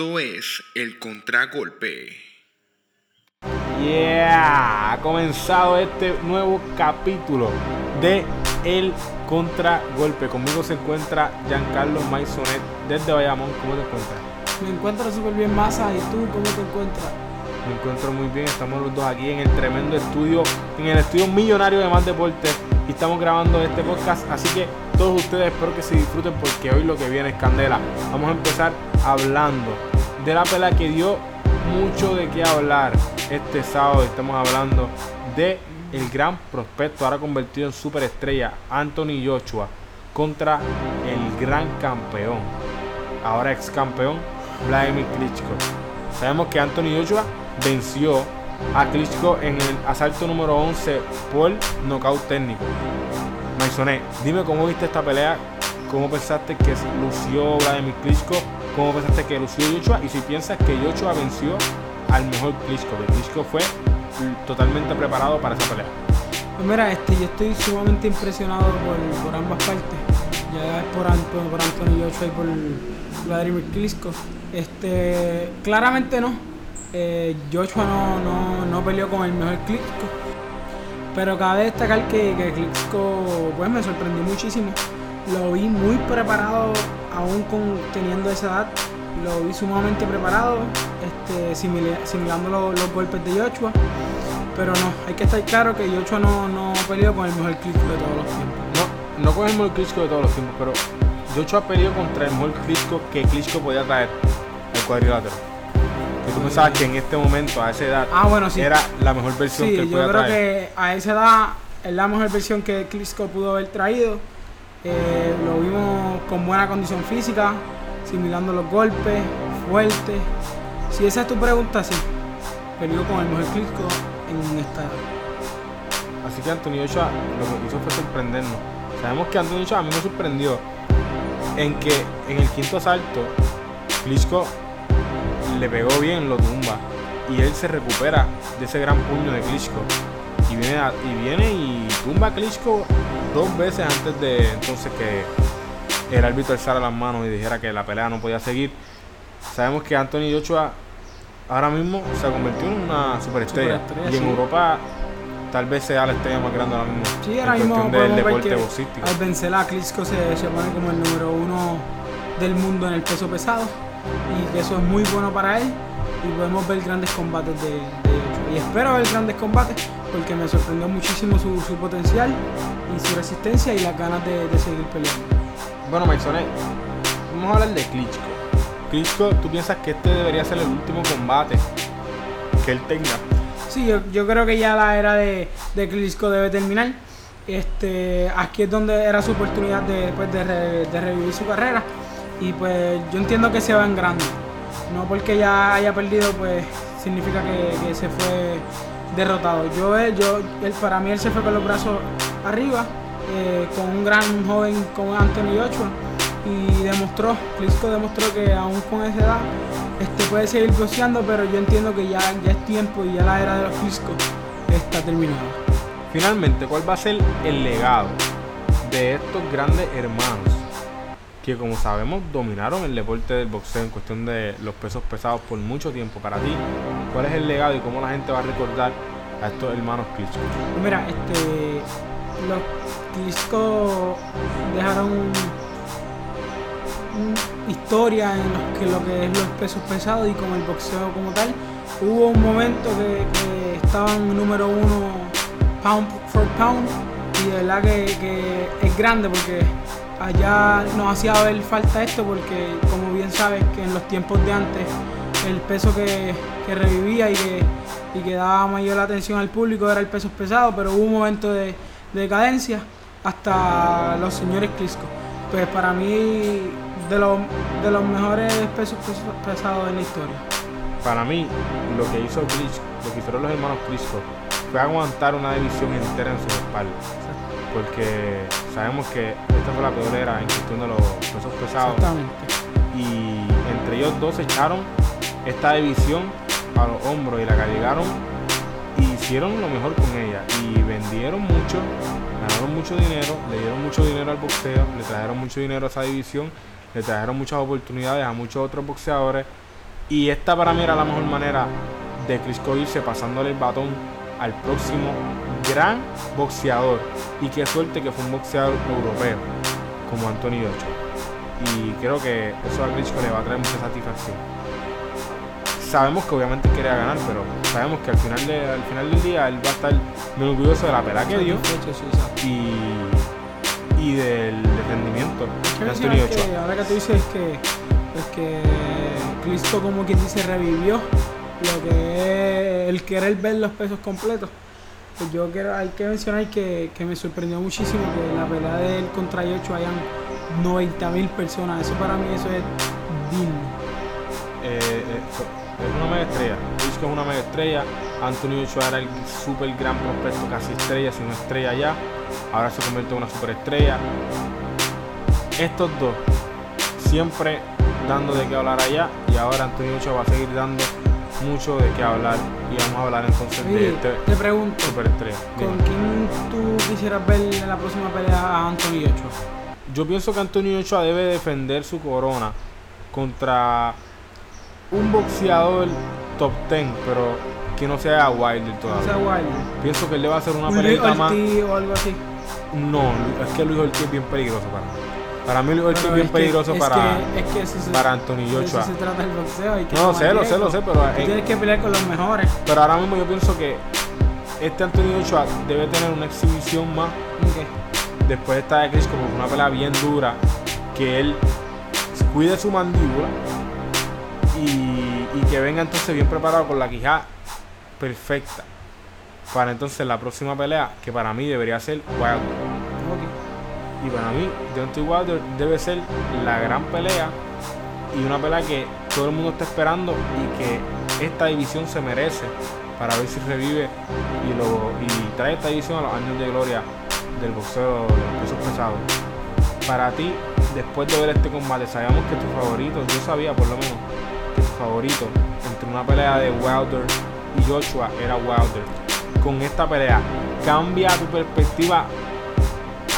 Esto es el contragolpe. Yeah, ha comenzado este nuevo capítulo de El Contragolpe. Conmigo se encuentra Giancarlo Maisonet desde Bayamón. ¿Cómo te encuentras? Me encuentro súper bien, Masa. ¿Y tú cómo te encuentras? Me encuentro muy bien. Estamos los dos aquí en el tremendo estudio, en el estudio millonario de Más Deporte. Y estamos grabando este podcast. Así que todos ustedes espero que se disfruten porque hoy lo que viene es candela. Vamos a empezar hablando de la pelea que dio mucho de qué hablar este sábado. Estamos hablando de el gran prospecto, ahora convertido en superestrella, Anthony Joshua, contra el gran campeón, ahora ex campeón, Vladimir Klitschko. Sabemos que Anthony Joshua venció a Klitschko en el asalto número 11 por nocaut técnico. Maisonet, dime cómo viste esta pelea, cómo pensaste que lució Vladimir Klitschko, cómo pensaste que lució Joshua y si piensas que Joshua venció al mejor Klitschko, que Klitschko fue totalmente preparado para esa pelea. Pues mira, este, yo estoy sumamente impresionado por, ambas partes. Ya es por, Anto- por Anthony Joshua y por Vladimir Klitschko. Este, claramente no. Eh, no, no, no peleó con el mejor Klitschko. Pero cabe destacar que, que Klitschko pues, me sorprendió muchísimo. Lo vi muy preparado, aún con, teniendo esa edad. Lo vi sumamente preparado, este, simila- simulando lo- los golpes de Joshua. Pero no, hay que estar claro que Joshua no, no peleó con el mejor Klitschko de todos los tiempos. No, no con el mejor Klitschko de todos los tiempos, pero Joshua peleó contra el mejor Klitschko que Klitschko podía traer al cuadrilátero. Que tú pensabas que en este momento, a esa edad, Ah, bueno, sí. era la mejor versión Sí, que él yo podía creo traer. que a esa edad es la mejor versión que Klitschko pudo haber traído. Eh, lo vimos con buena condición física, simulando los golpes, fuerte. Si esa es tu pregunta, sí. Peleó con el mejor Klitschko en esta edad. Así que Anthony Joshua lo que hizo fue sorprendernos. Sabemos que Anthony Joshua a mí me sorprendió en que en el quinto asalto Klitschko le pegó bien, lo tumba y él se recupera de ese gran puño de Klitschko y viene a- y viene y tumba a Klitschko dos veces antes de entonces que el árbitro alzara las manos y dijera que la pelea no podía seguir. Sabemos que Anthony Joshua ahora mismo se ha convertido en una superestrella, Superestrella, y en sí. Europa tal vez sea la estrella más grande ahora mismo. Sí, en ahora mismo del deporte boxístico. al vencer a Klitschko se, se pone como el número uno del mundo en el peso pesado y que eso es muy bueno para él y podemos ver grandes combates de, de y espero ver grandes combates porque me sorprendió muchísimo su, su potencial y su resistencia y las ganas de, de seguir peleando. Bueno, Maisonet, vamos a hablar de Klitschko. Klitschko, ¿tú piensas que este debería ser el último combate que él tenga? Sí, yo, yo creo que ya la era de, de Klitschko debe terminar. Este, aquí es donde era su oportunidad de, pues, de, re- de revivir su carrera. Y pues yo entiendo que se va en grande. No porque ya haya perdido, pues significa que, se fue derrotado. Yo, él- yo, para mí él se fue con los brazos arriba, eh, con un gran joven como Anthony Joshua. Y demostró, Klitschko demostró que aún con esa edad este, puede seguir boxeando, pero yo entiendo que ya, ya es tiempo y ya la era de los Klitschko está terminada. Finalmente, ¿cuál va a ser el legado de estos grandes hermanos que, como sabemos, dominaron el deporte del boxeo en cuestión de los pesos pesados por mucho tiempo? Para ti, ¿cuál es el legado y cómo la gente va a recordar a estos hermanos Klitschko? Pues mira, este, los Klitschko dejaron un- historia en lo que es los pesos pesados y con el boxeo como tal. Hubo un momento que, que estaban número uno pound for pound y de verdad que es grande porque allá nos hacía ver falta esto porque como bien sabes que en los tiempos de antes el peso que, revivía y que, daba mayor atención al público era el peso pesado, pero hubo un momento de, de decadencia hasta los señores Clisco. Pues para mí, de los, de mejores pesos pes- pesados en la historia. Para mí, lo que hizo Klitschko, lo que hicieron los hermanos Klitschko, fue aguantar una división entera en sus espaldas. Porque sabemos que esta fue la peor era en cuestión de los pesos pesados. Exactamente. y entre ellos dos echaron esta división a los hombros y la cargaron y hicieron lo mejor con ella y vendieron mucho, ganaron mucho dinero, le dieron mucho dinero al boxeo, le trajeron mucho dinero a esa división, le trajeron muchas oportunidades a muchos otros boxeadores y esta para mí era la mejor manera de Klitschko irse pasándole el batón al próximo gran boxeador y qué suerte que fue un boxeador europeo como Anthony Ochoa y creo que eso a Klitschko le va a traer mucha satisfacción. Sabemos que obviamente quería ganar, pero sabemos que al final, de- al final del día él va a estar muy orgulloso de la pelea que dio y, y del, del rendimiento de Anthony que Ochoa. ahora que tú dices que, pues que Cristo como quien dice revivió lo que es el querer ver los pesos completos. Pues yo quiero, hay que mencionar que, que me sorprendió muchísimo que la pelea de él contra Yocho hayan 90 mil personas. Eso para mí eso es digno. Eh, eh, es una mega estrella. Es una mega estrella. Anthony Ochoa era el super gran prospecto, casi estrella, si no estrella ya. Ahora se convierte en una superestrella. Estos dos siempre dando de qué hablar allá y ahora Anthony Ochoa va a seguir dando mucho de qué hablar y vamos a hablar entonces de este te pregunto, superestrella. ¿con Dime. quién tú quisieras ver en la próxima pelea a Anthony Ochoa? Yo pienso que Anthony Ochoa debe defender su corona contra un boxeador top 10, pero que no sea Wilder todavía. sea, Wilder. Pienso que él le va a hacer una peleita más. O algo así. No, es que Luis Ortiz es bien peligroso para mí. Para mí es Pero bien es que- peligroso es para, que- es que eso se- para Anthony Joshua. eso se trata el boxeo. hay que No, sé, lo sé, lo sé, pero, Tú tienes que pelear con los mejores. pero ahora mismo yo pienso que este Anthony Joshua debe tener una exhibición más después de esta de Chris como una pelea bien dura, que él cuide su mandíbula y, y que venga entonces bien preparado con la quijada perfecta para entonces la próxima pelea que para mí debería ser Wilder. Y para mí, Deontay Wilder debe ser la gran pelea y una pelea que todo el mundo está esperando y que esta división se merece para ver si revive y trae esta división a los años de gloria del boxeo de los pesos pesados. Para ti, después de ver este combate, sabíamos que tu favorito, yo sabía por lo menos que tu favorito entre una pelea de Wilder y Joshua era Wilder. Con esta pelea, ¿cambia tu perspectiva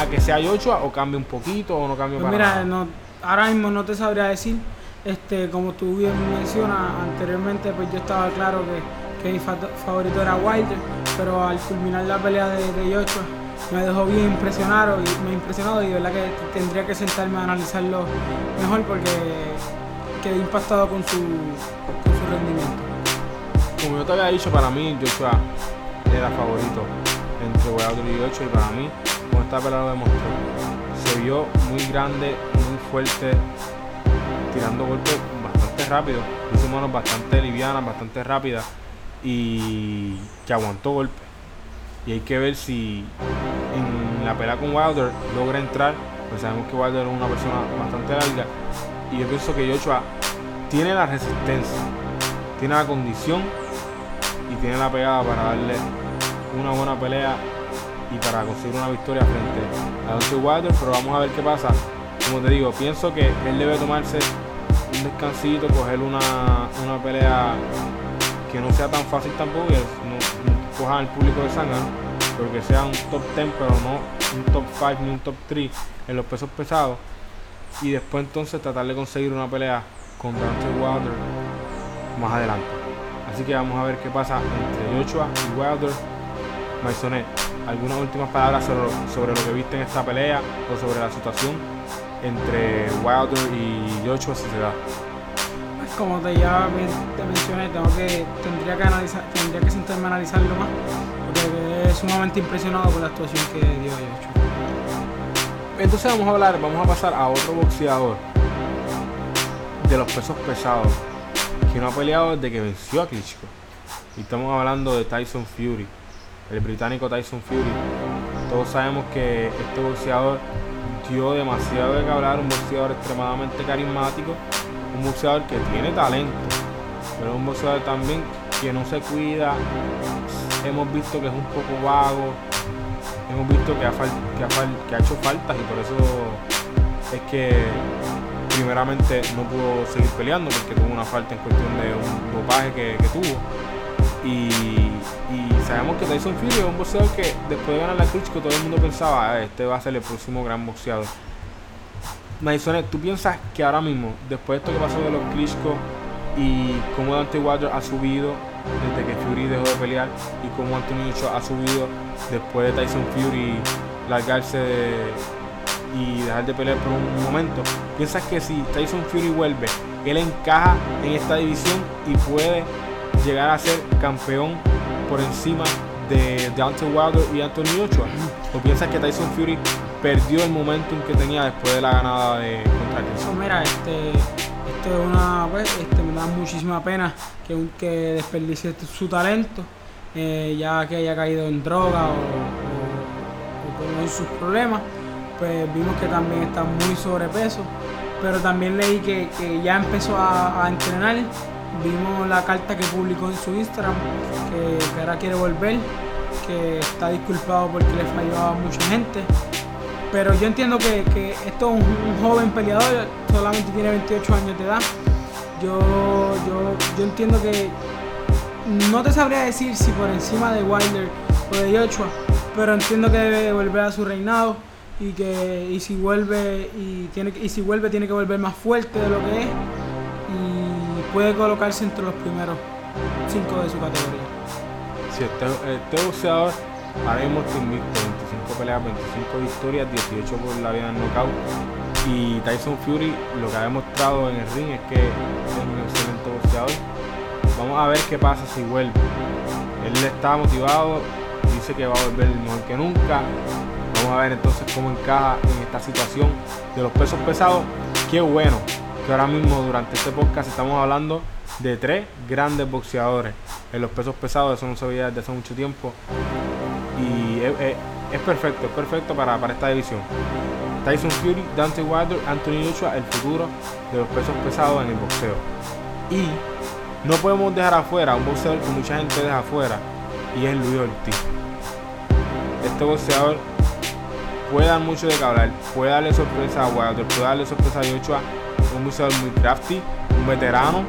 a que sea Joshua o cambia un poquito o no cambia Pues para mira, nada? no, ahora mismo no te sabría decir. Este, como tú bien mencionas anteriormente, pues yo estaba claro que, que mi fa- favorito era Wilder, pero al culminar la pelea de, de Joshua me dejó bien impresionado y me impresionado y de verdad que tendría que sentarme a analizarlo mejor porque quedé impactado con su, con su rendimiento. Como yo te había dicho, para mí Joshua era favorito entre Wilder y Joshua y para mí lo demostró. Se vio muy grande, muy fuerte, tirando golpes bastante rápido, hizo manos bastante livianas, bastante rápidas y que aguantó golpes. Y hay que ver si en la pelea con Wilder logra entrar, pues sabemos que Wilder es una persona bastante larga y yo pienso que Joshua tiene la resistencia, tiene la condición y tiene la pegada para darle una buena pelea y para conseguir una victoria frente a Deontay Wilder, pero vamos a ver qué pasa. Como te digo, pienso que él debe tomarse un descansito, coger una, una pelea que no sea tan fácil tampoco, y no, no cojan al público de Sangano, pero que sea un top 10, pero no un top 5 ni un top 3 en los pesos pesados. Y después entonces tratar de conseguir una pelea con Deontay Wilder más adelante. Así que vamos a ver qué pasa entre Joshua y Wilder. Maisonet, algunas últimas palabras sobre, sobre lo que viste en esta pelea o sobre la situación entre Wilder y Joshua si se da. Pues como te ya te mencioné, tengo que, tendría que analizar, tendría que sentarme a analizarlo más, porque quedé sumamente impresionado por la actuación que dio Joshua. Entonces vamos a hablar, vamos a pasar a otro boxeador de los pesos pesados que no ha peleado desde que venció a Klitschko. Y estamos hablando de Tyson Fury, el británico Tyson Fury. Todos sabemos que este boxeador dio demasiado de que hablar, un boxeador extremadamente carismático, un boxeador que tiene talento, pero un boxeador también que no se cuida. Hemos visto que es un poco vago, hemos visto que ha, que ha que ha hecho faltas y por eso es que primeramente no pudo seguir peleando porque tuvo una falta en cuestión de un dopaje que, tuvo. Y sabemos que Tyson Fury es un boxeador que después de ganar la Klitschko todo el mundo pensaba, "Ah, este va a ser el próximo gran boxeador. Maisone, ¿tú piensas que ahora mismo, después de esto que pasó de los Klitschko y cómo Dante Wilder ha subido desde que Fury dejó de pelear y cómo Anthony Joshua ha subido después de Tyson Fury largarse de- y dejar de pelear por un momento, ¿piensas que si Tyson Fury vuelve, él encaja en esta división y puede llegar a ser campeón por encima de Deontay Wilder y Anthony Joshua? ¿O piensas que Tyson Fury perdió el momentum que tenía después de la ganada de contra? Pues mira, este, esto es una, pues, este, me da muchísima pena que, que desperdicie su talento, eh, ya que haya caído en droga o, o- o sus problemas. Pues vimos que también está muy sobrepeso, pero también leí que, ya empezó a entrenar. Vimos la carta que publicó en su Instagram, que, que ahora quiere volver, que está disculpado porque le falló a mucha gente. Pero yo entiendo que, que esto es un, joven peleador, solamente tiene 28 años de edad. Yo, yo, yo entiendo que no te sabría decir si por encima de Wilder o de Joshua, pero entiendo que debe volver a su reinado y que y si vuelve y tiene y si vuelve tiene que volver más fuerte de lo que es puede colocarse entre los primeros cinco de su categoría. Si este, este boxeador ahora mismo invicto, 25 peleas, 25 victorias, 18 por la vida en knockout. Y Tyson Fury lo que ha demostrado en el ring es que es un excelente boxeador. Vamos a ver qué pasa si vuelve. Él está motivado, dice que va a volver mejor que nunca. Vamos a ver entonces cómo encaja en esta situación de los pesos pesados. Qué bueno que ahora mismo durante este podcast estamos hablando de tres grandes boxeadores en los pesos pesados. Eso no se veía desde hace mucho tiempo. Y es, perfecto, es perfecto para, para esta división. Tyson Fury, Dante Wilder, Anthony Joshua, el futuro de los pesos pesados en el boxeo. Y no podemos dejar afuera un boxeador que mucha gente deja afuera y es Luis Ortiz. Este boxeador puede dar mucho de que hablar, puede darle sorpresa a Wilder, puede darle sorpresa a Joshua, un boxeador muy crafty, un veterano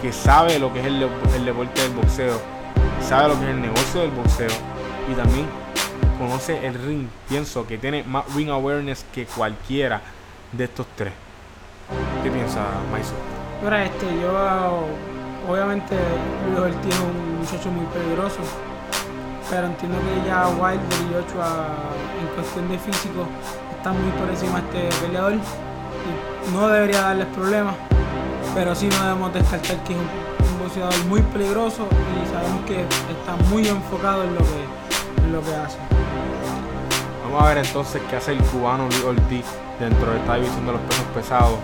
que sabe lo que es el, deporte del boxeo, sabe lo que es el negocio del boxeo y también conoce el ring. Pienso que tiene más ring awareness que cualquiera de estos tres. ¿Qué piensa Maiso? Mira, este, yo obviamente Luis Ortiz es un muchacho muy peligroso, pero entiendo que ya Wilder y Joshua en cuestión de físico están muy por encima de este peleador y no debería darles problemas, pero sí no debemos descartar que es un, un boxeador muy peligroso y sabemos que está muy enfocado en lo que, en lo que hace. Vamos a ver entonces qué hace el cubano Luis Ortiz dentro de esta división de los pesos pesados.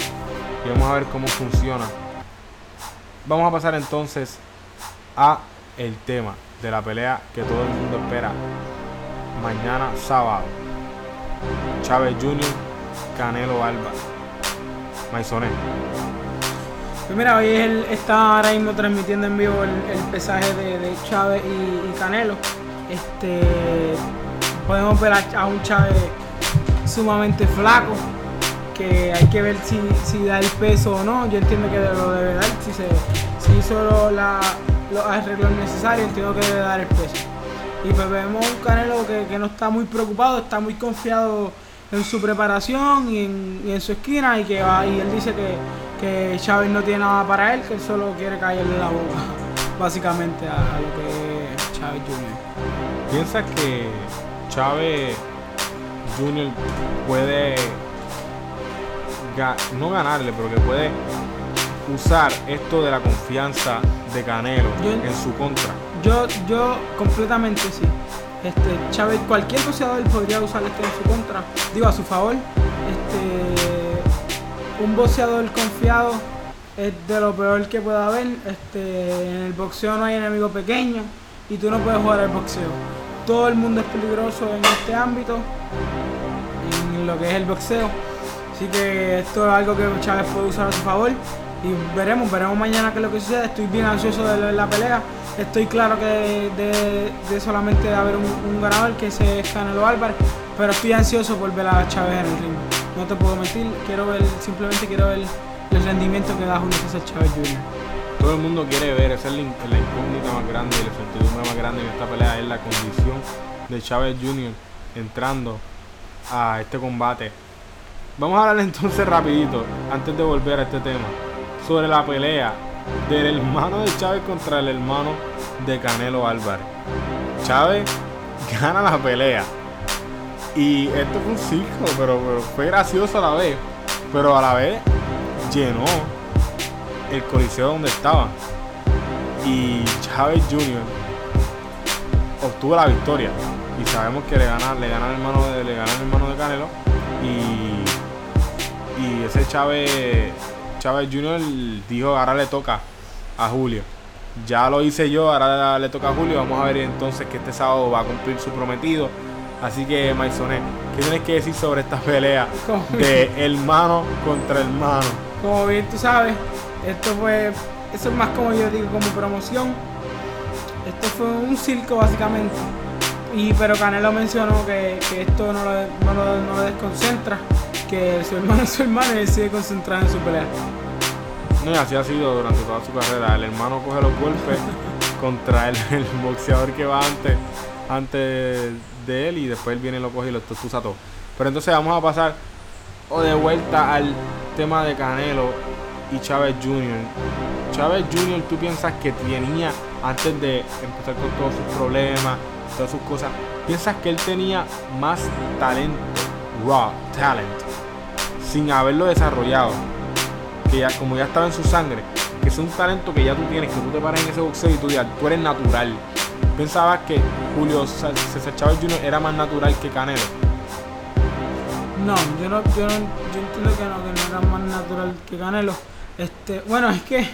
Y vamos a ver cómo funciona. Vamos a pasar entonces a el tema de la pelea que todo el mundo espera. Mañana sábado. Chávez Jr. Canelo Álvarez. Maisonet. Pues mira, hoy él está ahora mismo transmitiendo en vivo el, el pesaje de, de Chávez y, Canelo. Este, podemos ver a, un Chávez sumamente flaco, que hay que ver si, si da el peso o no. Yo entiendo que lo debe dar, si, se, si hizo la- los arreglos necesarios, entiendo que debe dar el peso. Y pues vemos un Canelo que, que no está muy preocupado, está muy confiado en su preparación y en, y en su esquina y que va, y él dice que, que Chávez no tiene nada para él, que él solo quiere caerle la boca, básicamente a, a lo que es Chávez Jr. ¿Piensas que Chávez Jr. puede ga- no ganarle, pero que puede usar esto de la confianza de Canelo Yo- en su contra? Yo, yo completamente sí. Este, Chávez, cualquier boxeador podría usar esto en su contra, digo a su favor. Este, un boxeador confiado es de lo peor que pueda haber. Este, en el boxeo no hay enemigo pequeño y tú no puedes jugar al boxeo. todo el mundo es peligroso en este ámbito, en lo que es el boxeo. Así que esto es algo que Chávez puede usar a su favor. Y veremos, veremos mañana qué es lo que sucede. Estoy bien ansioso de la, pelea. Estoy claro que de, solamente haber un, ganador, que ese es Canelo Álvarez. Pero estoy ansioso por ver a Chávez en el ring. No te puedo mentir, quiero ver, simplemente quiero ver el rendimiento que da Julio César Chávez Jr. Todo el mundo quiere ver, esa es la, la incógnita más grande la incertidumbre más grande en esta pelea es la condición de Chávez Jr. entrando a este combate. Vamos a hablar entonces rapidito, antes de volver a este tema, sobre la pelea del hermano de Chávez contra el hermano de Canelo Álvarez. Chávez gana la pelea. Y esto fue un circo, pero, fue gracioso a la vez. Pero a la vez llenó el coliseo donde estaba. Y Chávez Jr. obtuvo la victoria. Y sabemos que le gana, le gana el hermano de, le gana el hermano de Canelo. Y, y ese Chávez, Chávez Jr. dijo ahora le toca a Julio. Ya lo hice yo, ahora le toca a Julio. Vamos a ver entonces que este sábado va a cumplir su prometido. Así que, Maisonet, ¿qué tienes que decir sobre esta pelea de hermano contra hermano? Como bien tú sabes, esto fue, eso es más como yo digo, como promoción. Esto fue un circo básicamente. Y pero Canelo mencionó que, que esto no lo, no, lo, no lo desconcentra, que su hermano es su hermano y él sigue concentrado en su pelea. No, y así ha sido durante toda su carrera. El hermano coge los golpes contra el, el boxeador que va antes, antes de él y después él viene y lo coge y lo tostuza todo. Pero entonces vamos a pasar o de vuelta al tema de Canelo y Chávez Jr. Chávez Jr. tú piensas que tenía, antes de empezar con todos sus problemas, todas sus cosas, piensas que él tenía más talento, raw talent, sin haberlo desarrollado que ya como ya estaba en su sangre, que es un talento que ya tú tienes, que tú te paras en ese boxeo y tú digas, tú eres natural. Pensabas que Julio Sa- César Chávez Jr. era más natural que Canelo. No, yo no, yo no, yo entiendo que no, que no era más natural que Canelo. Este, bueno, es que,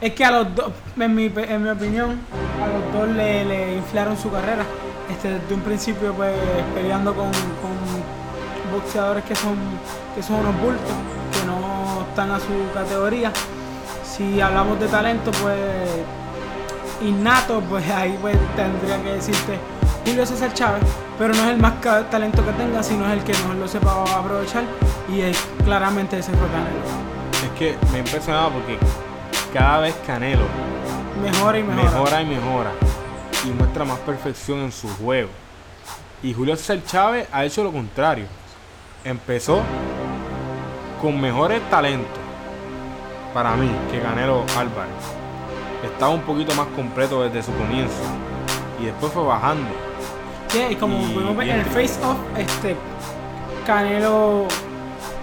es que a los dos, en mi, en mi opinión, a los dos le, le inflaron su carrera. Este, desde un principio, pues, peleando con, con boxeadores que son, que son unos bultos, que no están a su categoría. Si hablamos de talento, pues, innato, pues ahí pues tendría que decirte Julio César Chávez, pero no es el más talento que tenga, sino es el que mejor lo sepa aprovechar y es, claramente ese fue Canelo. Es que me ha impresionado porque cada vez Canelo Mejora y mejora. mejora y mejora y muestra más perfección en su juego. Y Julio César Chávez ha hecho lo contrario. Empezó con mejores talentos para mí que Canelo Álvarez. Estaba un poquito más completo desde su comienzo y después fue bajando. Sí, y como en el face off, este Canelo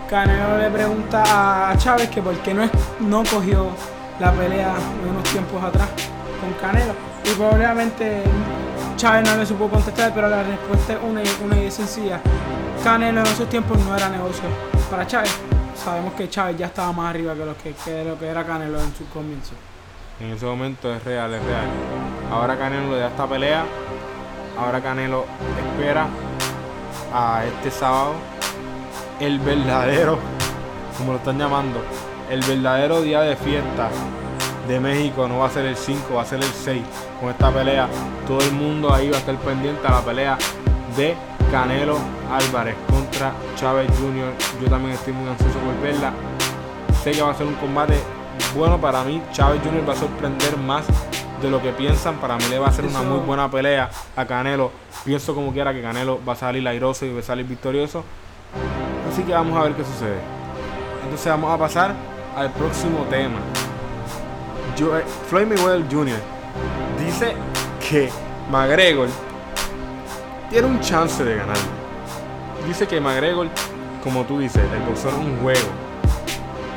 Canelo le pregunta a Chávez que por qué no, es- no cogió la pelea de unos tiempos atrás con Canelo. Y probablemente Chávez no le supo contestar, pero la respuesta es una y, una y sencilla. Canelo en esos tiempos no era negocio para Chávez. Sabemos que Chávez ya estaba más arriba que lo que, que lo que era Canelo en su comienzo. En ese momento es real, es real. Ahora Canelo da esta pelea. Ahora Canelo espera a este sábado el verdadero, como lo están llamando, el verdadero día de fiesta de México. No va a ser el 5, va a ser el 6 con esta pelea. Todo el mundo ahí va a estar pendiente a la pelea de Canelo Álvarez contra Chávez Jr. Yo también estoy muy ansioso por verla. Sé que va a ser un combate bueno para mí. Chávez Jr. va a sorprender más de lo que piensan. Para mí le va a ser una muy buena pelea a Canelo. Pienso como quiera que Canelo va a salir airoso y va a salir victorioso. Así que vamos a ver qué sucede. Entonces vamos a pasar al próximo tema. Yo- eh, Floyd Mayweather Jr. dice que McGregor tiene un chance de ganar. Dice que McGregor, como tú dices, el boxeo es un juego.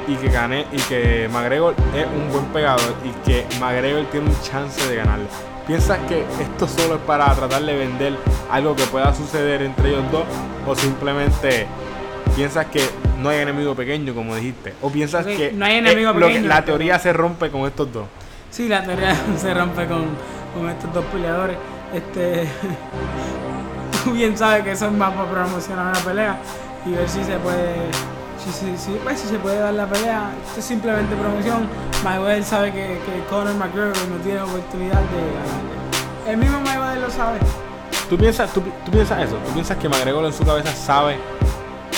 Y que gane, y que McGregor es un buen pegador y que McGregor tiene un chance de ganarle. ¿Piensas que esto solo es para tratar de vender algo que pueda suceder entre ellos dos? ¿O simplemente piensas que no hay enemigo pequeño, como dijiste? ¿O piensas que, no hay enemigo eh, que- la pero- teoría se rompe con estos dos? Sí, la teoría se rompe con, con estos dos peleadores. Este. tú bien sabes que eso es más para promocionar una pelea y ver si se puede. Si, si, si, pues, si se puede dar la pelea. Esto es simplemente promoción. Mayweather sabe que, que Conor McGregor no tiene oportunidad de. El mismo Mayweather lo sabe. ¿Tú piensas, tú, tú piensas eso? ¿Tú piensas que McGregor en su cabeza sabe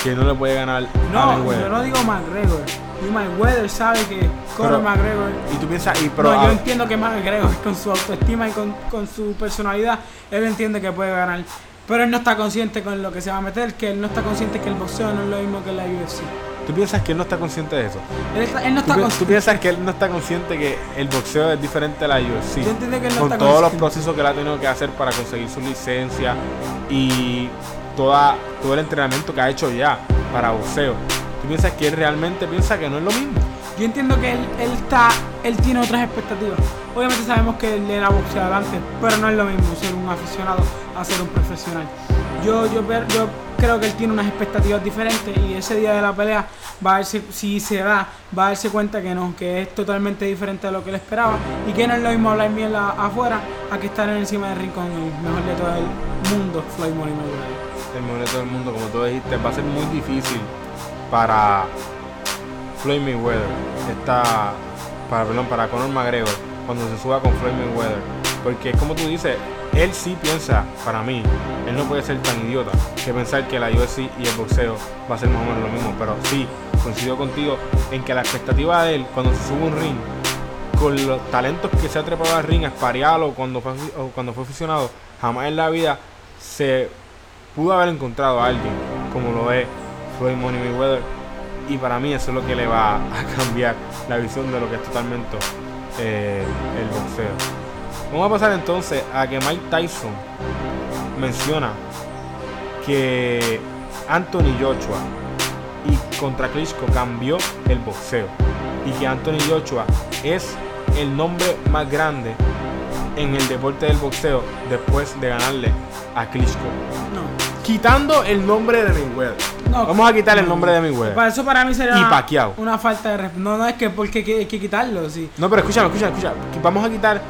que no le puede ganar a No, Mayweather? yo no digo McGregor. Y Mayweather sabe que Conor McGregor Y tú piensas, y pero no, a- yo entiendo que McGregor con su autoestima y con, con su personalidad, él entiende que puede ganar. Pero él no está consciente con lo que se va a meter, que él no está consciente que el boxeo no es lo mismo que la UFC. tú piensas que él no está consciente de eso. Él, está- él no ¿Tú, está tú consciente. piensas que él no está consciente que el boxeo es diferente a la UFC? Yo entiendo que él no con está todos los procesos que él ha tenido que hacer para conseguir su licencia y todo el entrenamiento que ha hecho ya para boxeo. ¿Tú piensas que él realmente piensa que no es lo mismo? Yo entiendo que él, él está, él tiene otras expectativas. Obviamente sabemos que él era boxeador antes, pero no es lo mismo ser un aficionado a ser un profesional. Yo, yo, yo creo que él tiene unas expectativas diferentes y ese día de la pelea va a darse, si se da, va a darse cuenta que no, que es totalmente diferente a lo que él esperaba y que no es lo mismo hablar mierda afuera a que estar en encima del ring con el mejor de todo el mundo, Floyd Money Mayweather. El mejor de todo el mundo, como tú dijiste, va a ser muy difícil para Floyd Mayweather, esta, para, perdón, para Conor McGregor, cuando se suba con Floyd Mayweather. Porque como tú dices, él sí piensa, para mí, él no puede ser tan idiota que pensar que la UFC y el boxeo va a ser más o menos lo mismo. Pero sí, coincido contigo en que la expectativa de él cuando se sube un ring, con los talentos que se ha trepado al ring, a esparearlo cuando fue, cuando fue aficionado, jamás en la vida se pudo haber encontrado a alguien como lo es Floyd Money Mayweather. Y para mí eso es lo que le va a cambiar la visión de lo que es totalmente eh, el boxeo. Vamos a pasar entonces a que Mike Tyson menciona que Anthony Joshua y contra Klitschko cambió el boxeo y que Anthony Joshua es el nombre más grande en el deporte del boxeo después de ganarle a Klitschko. Quitando el nombre de Mayweather. No, Vamos a quitar el no, nombre de Para Mayweather. eso para mí sería Y una- Pacquiao. una falta de respeto. No, no es que porque hay que, hay que quitarlo, sí. No, pero escúchame, escúchame, escúchame. Vamos a quitar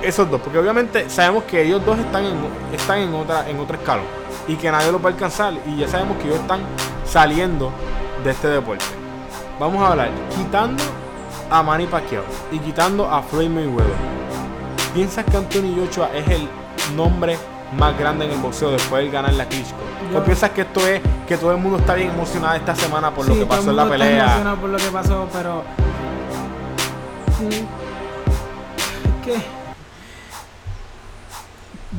esos dos, porque obviamente sabemos que ellos dos están en, están en otra en otro escalón y que nadie los va a alcanzar y ya sabemos que ellos están saliendo de este deporte. Vamos a hablar quitando a Manny Pacquiao y quitando a Floyd Mayweather. ¿Piensas que Anthony Joshua es el nombre más grande en el boxeo después de ganar la Klitschko? ¿O Yo- piensas que esto es que todo el mundo está bien emocionado esta semana por Sí, lo que todo el pasó en la mundo está pelea? emocionado por lo que pasó, pero. ¿Qué?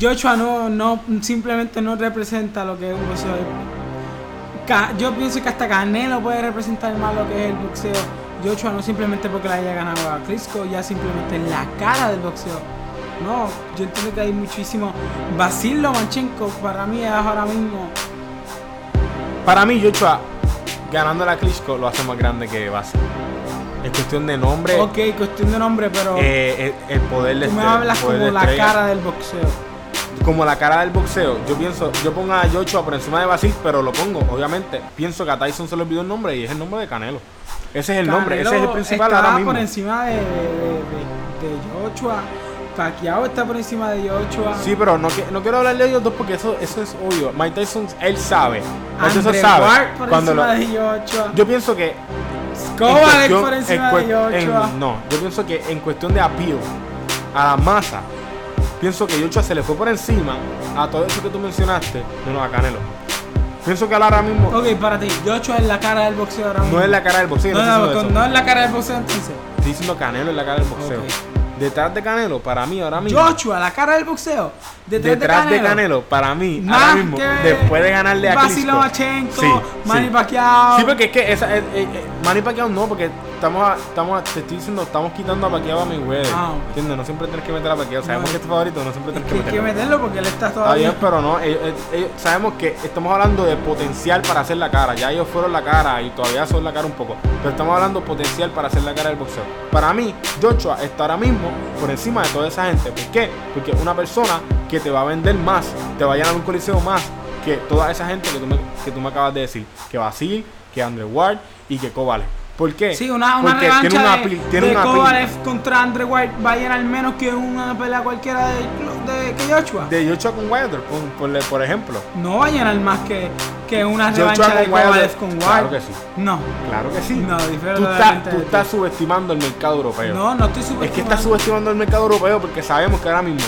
Joshua no, no, simplemente no representa lo que es un boxeo. Yo pienso que hasta Canelo puede representar más lo que es el boxeo. Joshua no simplemente porque le haya ganado a Klitschko, ya simplemente en la cara del boxeo. No, yo entiendo que hay muchísimo. Basil Lomachenko para mí es ahora mismo Para mí, Joshua ganando la Klitschko lo hace más grande que Basil. Es cuestión de nombre, Ok, cuestión de nombre, pero eh, el, el poder de tú me estre- hablas poder como la estrella. cara del boxeo. como la cara del boxeo. Yo pienso, yo pongo a Joshua por encima de Basil, pero lo pongo, obviamente. Pienso que a Tyson se le olvidó el nombre y es el nombre de Canelo. Ese es el nombre, ese es el principal ahora mismo. por encima de- de- de Joshua. Pacquiao está por encima de Joshua. Sí, pero no, qui- no quiero hablar de ellos dos porque eso, eso es obvio. Mike Tyson, él sabe. Mike Tyson sabe. Ward por Cuando encima lo- de Joshua. yo pienso que cuestión- por encima en de en- Joshua. no, yo pienso que en cuestión de appeal a la masa, pienso que Joshua se le fue por encima a todo eso que tú mencionaste, menos a Canelo. Pienso que ahora mismo Ok, para ti, Joshua es la cara del boxeo ahora mismo. no es la cara del boxeo. No, No, no, no es la cara del boxeo entonces. Estoy diciendo Canelo es la cara del boxeo. Detrás de Canelo, para mí ahora mismo. Joshua, la cara del boxeo. Detrás, detrás de de Canelo. Para mí, Más ahora mismo, después de ganarle a Klitschko. Lomachenko, Sí, Manny sí. Pacquiao. Sí, porque es que esa, eh, eh, eh, Manny Pacquiao no, porque estamos, a- estamos, a- te estoy diciendo, estamos quitando a Pacquiao a Mayweather. Ah, ok. ¿Entiendes? No siempre tienes que meter a Pacquiao. Sabemos No, que es tu favorito, no siempre tienes que, que hay que meterlo. meterlo porque él está Está todavía. bien, pero no, ellos- ellos- ellos- sabemos que estamos hablando de potencial para hacer la cara. Ya ellos fueron la cara y todavía son la cara un poco. Pero estamos hablando de potencial para hacer la cara del boxeo. Para mí, Joshua está ahora mismo por encima de toda esa gente. ¿Por qué? Porque es una persona que te va a vender más, te va a llenar un coliseo más que toda esa gente que tú me, que tú me acabas de decir. Que Basil, que Andre Ward y que Kovalev. ¿Por qué? Sí, una, una Porque revancha tiene un de, tiene de. Kovalev contra Andre White va a llenar menos que una pelea cualquiera de, de que Joshua. De Joshua con Wilder, por, por- por ejemplo. No va a llenar más que, que una Joshua revancha de Wilder. Kovalev con Wilder. Claro que sí. No. Claro que sí. No, tú, estás, tú estás subestimando el mercado europeo. No, no estoy Es que subestimando. estás subestimando el mercado europeo porque sabemos que ahora mismo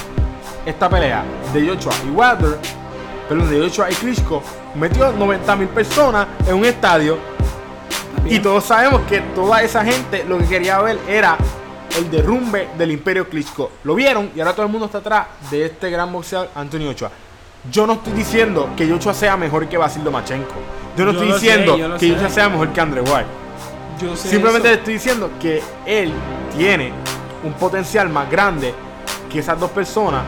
esta pelea de Joshua y Wilder, perdón, de Joshua y Klitschko metió 90 mil personas en un estadio y todos sabemos que toda esa gente lo que quería ver era el derrumbe del Imperio Klitschko. Lo vieron y ahora todo el mundo está atrás de este gran boxeador Anthony Joshua. Yo no estoy diciendo que Joshua sea mejor que Basil Lomachenko. Yo no Yo estoy sé, diciendo yo que. Joshua sea mejor que Andre White. Yo sé Simplemente le estoy diciendo que él tiene un potencial más grande que esas dos personas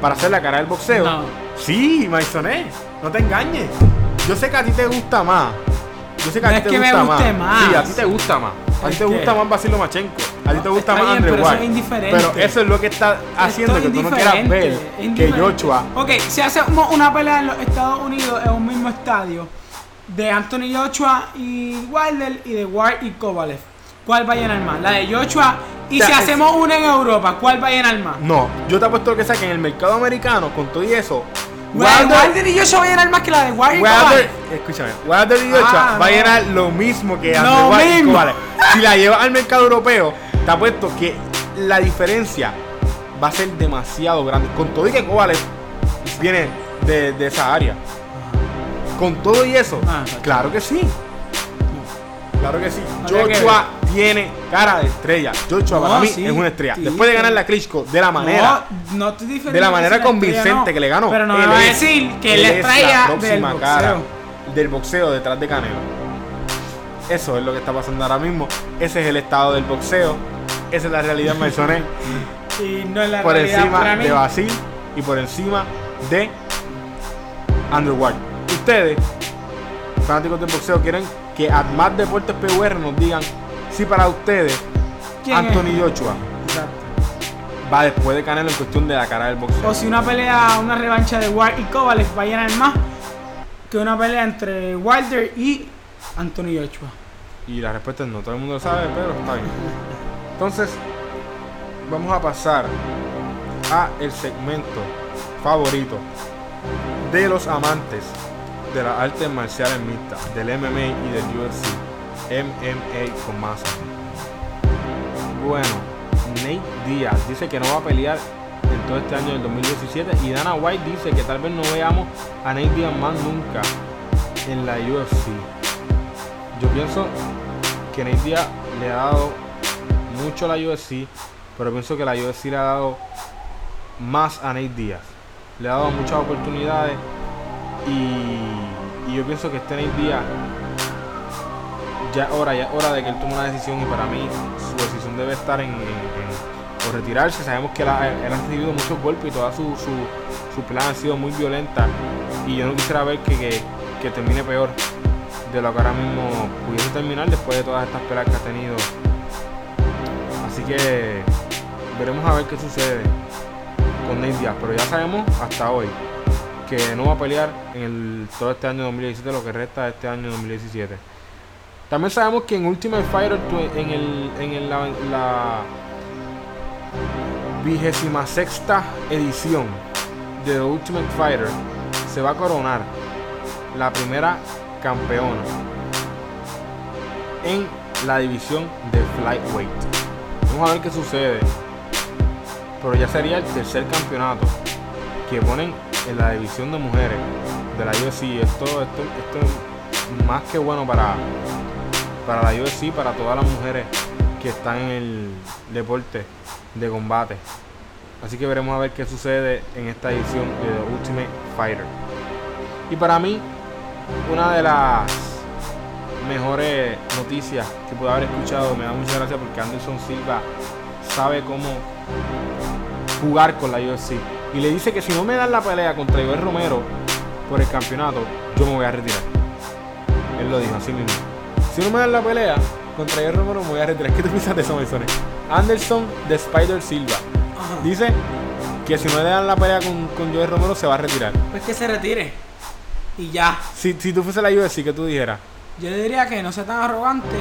para hacer la cara del boxeo. No. Sí, Maisoné, no te engañes. Yo sé que a ti te gusta más. Yo sé que a No ti te que me gusta guste más. Sí, a ti te gusta más. A ti te gusta más Basil Lomachenko. A ti te gusta más Andre pero eso es indiferente. Pero eso es lo que está haciendo Esto que tú no quieras ver que. Joshua Ok, si hacemos una pelea en los Estados Unidos en un mismo estadio de Anthony Joshua y Wilder y de Ward y Kovalev, ¿cuál va a llenar más? La de Joshua. Y O sea, si es- hacemos una en Europa, ¿cuál va a llenar más? No, yo te apuesto que sea que en el mercado americano, con todo y eso, Wilder- Wilder y Joshua va a llenar más que la de Wilder, escúchame, Wilder y Joshua Ah, va a no. llenar lo mismo que White y mismo. Kovalev. Si la llevas al mercado europeo, te apuesto que la diferencia va a ser demasiado grande. Con todo y que Kovalev viene de, de esa área. Con todo y eso, Ah, claro que sí. Claro que sí. Que Joshua tiene cara de estrella. Joshua No, para mí sí, es una estrella. sí, Después de ganar la Klitschko de la manera No, no estoy diferente. de la manera estrella convincente no. que le ganó. Pero no me va a decir que él es la estrella del próxima boxeo. cara del boxeo detrás de Canelo. Eso es lo que está pasando ahora mismo. Ese es el estado del boxeo. Esa es la realidad, Maisoné. Y no es la por realidad encima para mí. de Basil y por encima de Andrew White. Ustedes, fanáticos del boxeo, quieren que Admat Deportes PUR nos digan si para ustedes ¿Quién Anthony es? Joshua Exacto. va después de Canelo en cuestión de la cara del boxeo. O si una pelea, una revancha de Ward y Kovalev va a llenar más que una pelea entre Wilder y Anthony Joshua. Y la respuesta es no, todo el mundo lo sabe, pero está bien. Entonces, vamos a pasar a el segmento favorito de los amantes de las artes marciales mixtas, del MMA y del UFC. MMA con masa. Bueno, Nate Díaz dice que no va a pelear en todo este año del 2017 y Dana White dice que tal vez no veamos a Nate Díaz más nunca en la UFC. Yo pienso que Nate Diaz le ha dado mucho a la UFC, pero pienso que la UFC le ha dado más a Nate Diaz. Le ha dado muchas oportunidades y, y yo pienso que este Nate Diaz ya es hora, ya es hora de que él tome una decisión y para mí su decisión debe estar en, retirarse. Sabemos que él ha, recibido muchos golpes y toda su, su, su plan ha sido muy violenta y yo no quisiera ver que, que- termine peor de lo que ahora mismo pudiese terminar después de todas estas peleas que ha tenido. Así que veremos a ver qué sucede con Nate Diaz, pero ya sabemos hasta hoy que no va a pelear en todo este año 2017, lo que resta de este año 2017. También sabemos que en Ultimate Fighter, en, el, en la, la vigésima sexta edición de The Ultimate Fighter, se va a coronar la primera campeona en la división de Flyweight. Vamos a ver qué sucede. Pero ya sería el tercer campeonato que ponen en la división de mujeres de la UFC. Esto, esto, esto es más que bueno para, para la UFC, para todas las mujeres que están en el deporte de combate. Así que veremos a ver qué sucede en esta edición de The Ultimate Fighter. Y para mí, una de las mejores noticias que pude haber escuchado, me da mucha gracia porque Anderson Silva sabe cómo jugar con la UFC. Y le dice que si no me dan la pelea contra Joel Romero por el campeonato, yo me voy a retirar. Él lo dijo así mismo. Si no me dan la pelea contra Joel Romero, me voy a retirar. ¿Qué te piensas de eso, Mason? Anderson de Spider Silva. Dice que si no le dan la pelea con, con Joel Romero, se va a retirar. Pues que se retire. Y ya. Si, si tú fuese la UFC, que tú dijeras? Yo le diría que no sea tan arrogante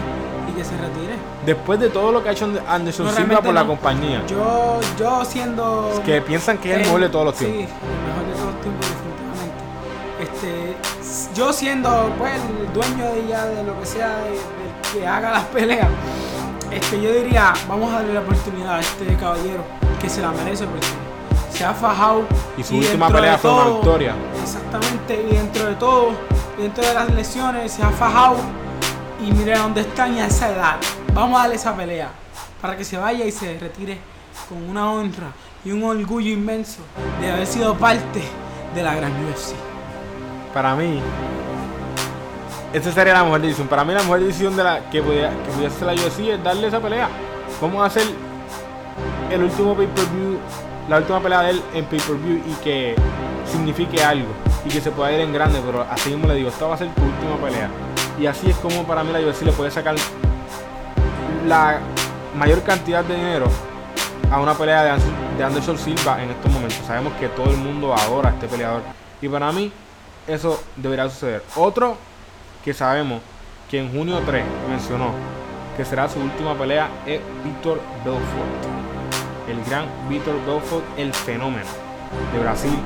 y que se retire. Después de todo lo que ha hecho Anderson No, Silva por la compañía. Yo, yo siendo. Que piensan que es el mejor de todos los tiempos. Sí, el mejor de todos los tiempos, yo siendo pues el dueño de ya de lo que sea de, de que haga las peleas, este, yo diría, vamos a darle la oportunidad a este caballero que se la merece porque se ha fajado. Y su última pelea fue una victoria. Exactamente, y dentro de todo, dentro de las lesiones, se ha fajado. Y mire dónde están y a esa edad. Vamos a darle esa pelea para que se vaya y se retire con una honra y un orgullo inmenso de haber sido parte de la gran UFC. Para mí, esta sería la mejor decisión. Para mí, la mejor decisión de la que pudiera, que pudiera hacer la UFC es darle esa pelea. Vamos a hacer el último pay-per-view, la última pelea de él en pay-per-view y que signifique algo y que se pueda ir en grande. Pero así mismo le digo, esta va a ser tu última pelea. Y así es como para mí la UFC le puede sacar la mayor cantidad de dinero a una pelea de Anderson Silva en estos momentos. Sabemos que todo el mundo adora a este peleador. Y para mí, eso debería suceder. Otro que sabemos que en junio 3 mencionó que será su última pelea es Víctor Belfort. El gran Víctor Belfort, el fenómeno de Brasil.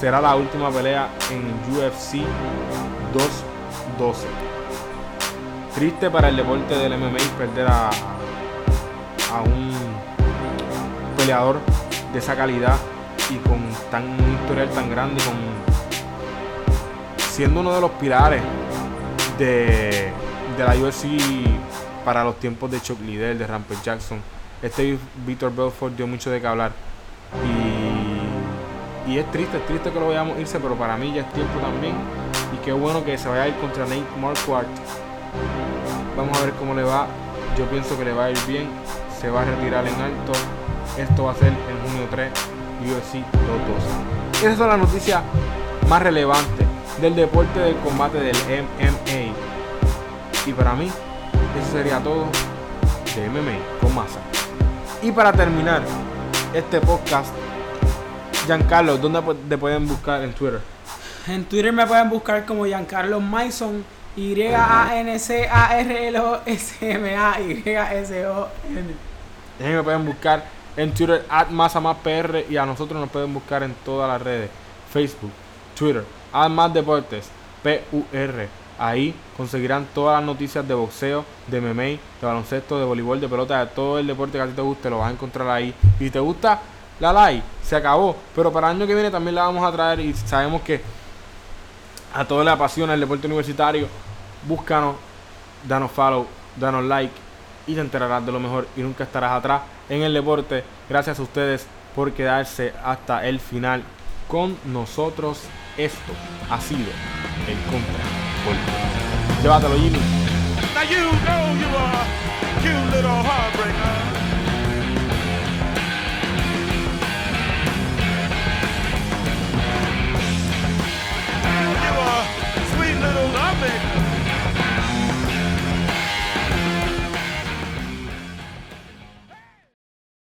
Será la última pelea en UFC 212. Triste para el deporte del MMA perder a, a un peleador de esa calidad y con tan un historial tan grande, con siendo uno de los pilares de, de la UFC para los tiempos de Chuck Liddell, de Rampage Jackson. Este Víctor Belfort dio mucho de qué hablar. Y, y es triste, es triste que lo veamos irse, pero para mí ya es tiempo también. Y qué bueno que se vaya a ir contra Nate Marquardt. Vamos a ver cómo le va. Yo pienso que le va a ir bien. Se va a retirar en alto. Esto va a ser en junio 3, UFC 212. Esas son las noticias más relevantes del deporte del combate del MMA. Y para mí, eso sería todo de MMA con masa. Y para terminar este podcast, Giancarlo, ¿dónde te pueden buscar en Twitter? En Twitter me pueden buscar como Giancarlo Mason, Y-A-N-C-A-R-L-O-S-M-A-Y-S-O-N. Me pueden buscar en Twitter, at y a nosotros nos pueden buscar en todas las redes: Facebook, Twitter, at Más Deportes, PUR. Ahí conseguirán todas las noticias de boxeo, de MMA, de baloncesto, de voleibol, de pelota, de todo el deporte que a ti te guste, lo vas a encontrar ahí. Y si te gusta la like, se acabó. Pero para el año que viene también la vamos a traer y sabemos que a todos les apasiona el deporte universitario. Búscanos, danos follow, danos like y te enterarás de lo mejor y nunca estarás atrás en el deporte. Gracias a ustedes por quedarse hasta el final con nosotros. Esto ha sido el contra -golpe. Llévatelo, Jimmy. Now you know you are, you little heartbreaker. You are sweet little loving.